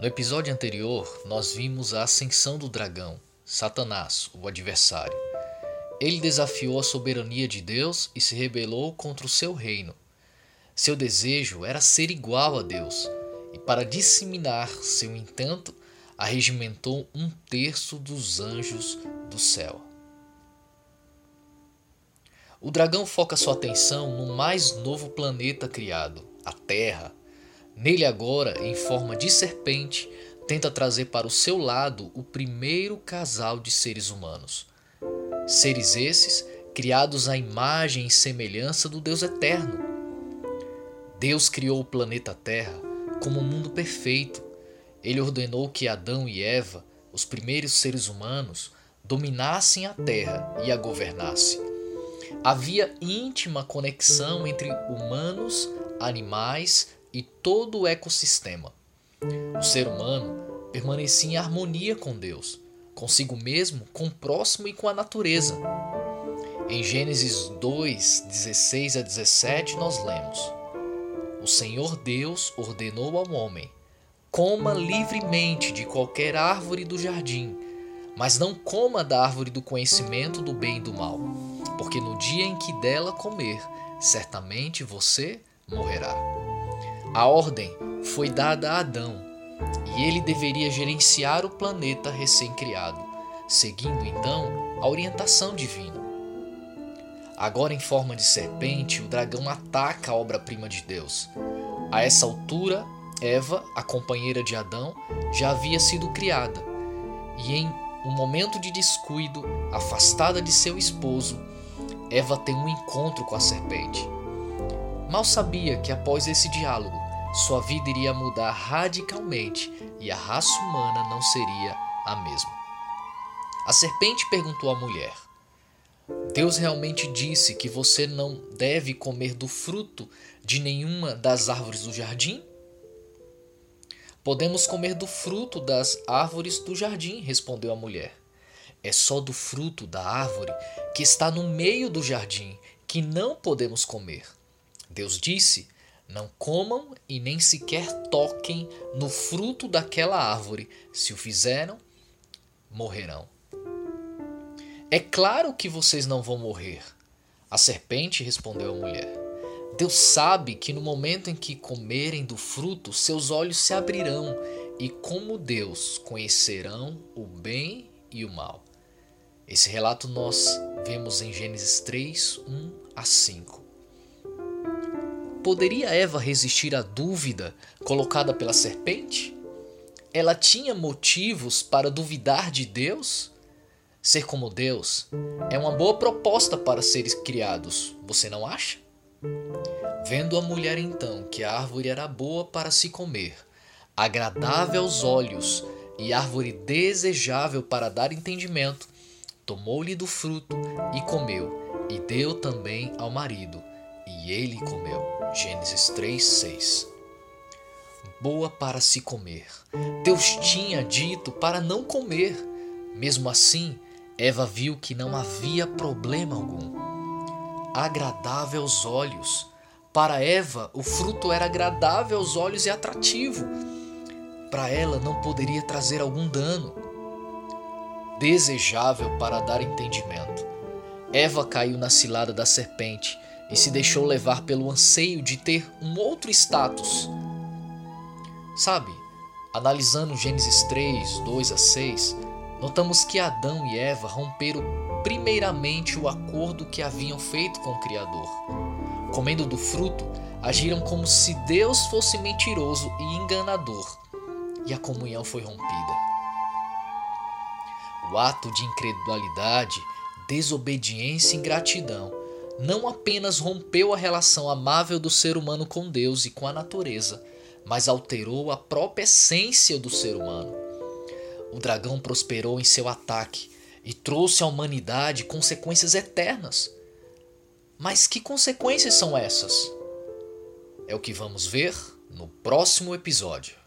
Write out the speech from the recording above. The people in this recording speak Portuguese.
No episódio anterior, nós vimos a ascensão do dragão, Satanás, o adversário. Ele desafiou a soberania de Deus e se rebelou contra o seu reino. Seu desejo era ser igual a Deus, e para disseminar seu intento, arregimentou um terço dos anjos do céu. O dragão foca sua atenção no mais novo planeta criado, a Terra Nele, agora, em forma de serpente, tenta trazer para o seu lado o primeiro casal de seres humanos. Seres esses criados à imagem e semelhança do Deus eterno. Deus criou o planeta Terra como um mundo perfeito. Ele ordenou que Adão e Eva, os primeiros seres humanos, dominassem a Terra e a governassem. Havia íntima conexão entre humanos, animais e todo o ecossistema. O ser humano permanecia em harmonia com Deus, consigo mesmo, com o próximo e com a natureza. Em Gênesis 2, 16 a 17, nós lemos: O Senhor Deus ordenou ao homem: coma livremente de qualquer árvore do jardim, mas não coma da árvore do conhecimento do bem e do mal, porque no dia em que dela comer, certamente você morrerá. A ordem foi dada a Adão e ele deveria gerenciar o planeta recém-criado, seguindo então a orientação divina. Agora, em forma de serpente, o dragão ataca a obra-prima de Deus. A essa altura, Eva, a companheira de Adão, já havia sido criada e, em um momento de descuido, afastada de seu esposo, Eva tem um encontro com a serpente. Mal sabia que após esse diálogo, sua vida iria mudar radicalmente e a raça humana não seria a mesma. A serpente perguntou à mulher: Deus realmente disse que você não deve comer do fruto de nenhuma das árvores do jardim? Podemos comer do fruto das árvores do jardim, respondeu a mulher. É só do fruto da árvore que está no meio do jardim que não podemos comer Deus disse: Não comam e nem sequer toquem no fruto daquela árvore. Se o fizeram, morrerão. É claro que vocês não vão morrer. A serpente respondeu à mulher. Deus sabe que no momento em que comerem do fruto, seus olhos se abrirão e, como Deus, conhecerão o bem e o mal. Esse relato nós vemos em Gênesis 3, 1 a 5. Poderia Eva resistir à dúvida colocada pela serpente? Ela tinha motivos para duvidar de Deus? Ser como Deus é uma boa proposta para seres criados, você não acha? Vendo a mulher então que a árvore era boa para se comer, agradável aos olhos e árvore desejável para dar entendimento, tomou-lhe do fruto e comeu, e deu também ao marido, e ele comeu. Gênesis 3, 6. Boa para se comer. Deus tinha dito para não comer. Mesmo assim, Eva viu que não havia problema algum. Agradável aos olhos. Para Eva, o fruto era agradável aos olhos e atrativo. Para ela, não poderia trazer algum dano. Desejável para dar entendimento. Eva caiu na cilada da serpente e se deixou levar pelo anseio de ter um outro status. Sabe, analisando Gênesis 3, 2 a 6, notamos que Adão e Eva romperam primeiramente o acordo que haviam feito com o Criador. Comendo do fruto, agiram como se Deus fosse mentiroso e enganador, e a comunhão foi rompida. O ato de incredulidade, desobediência e ingratidão não apenas rompeu a relação amável do ser humano com Deus e com a natureza, mas alterou a própria essência do ser humano. O dragão prosperou em seu ataque e trouxe à humanidade consequências eternas. Mas que consequências são essas? É o que vamos ver no próximo episódio.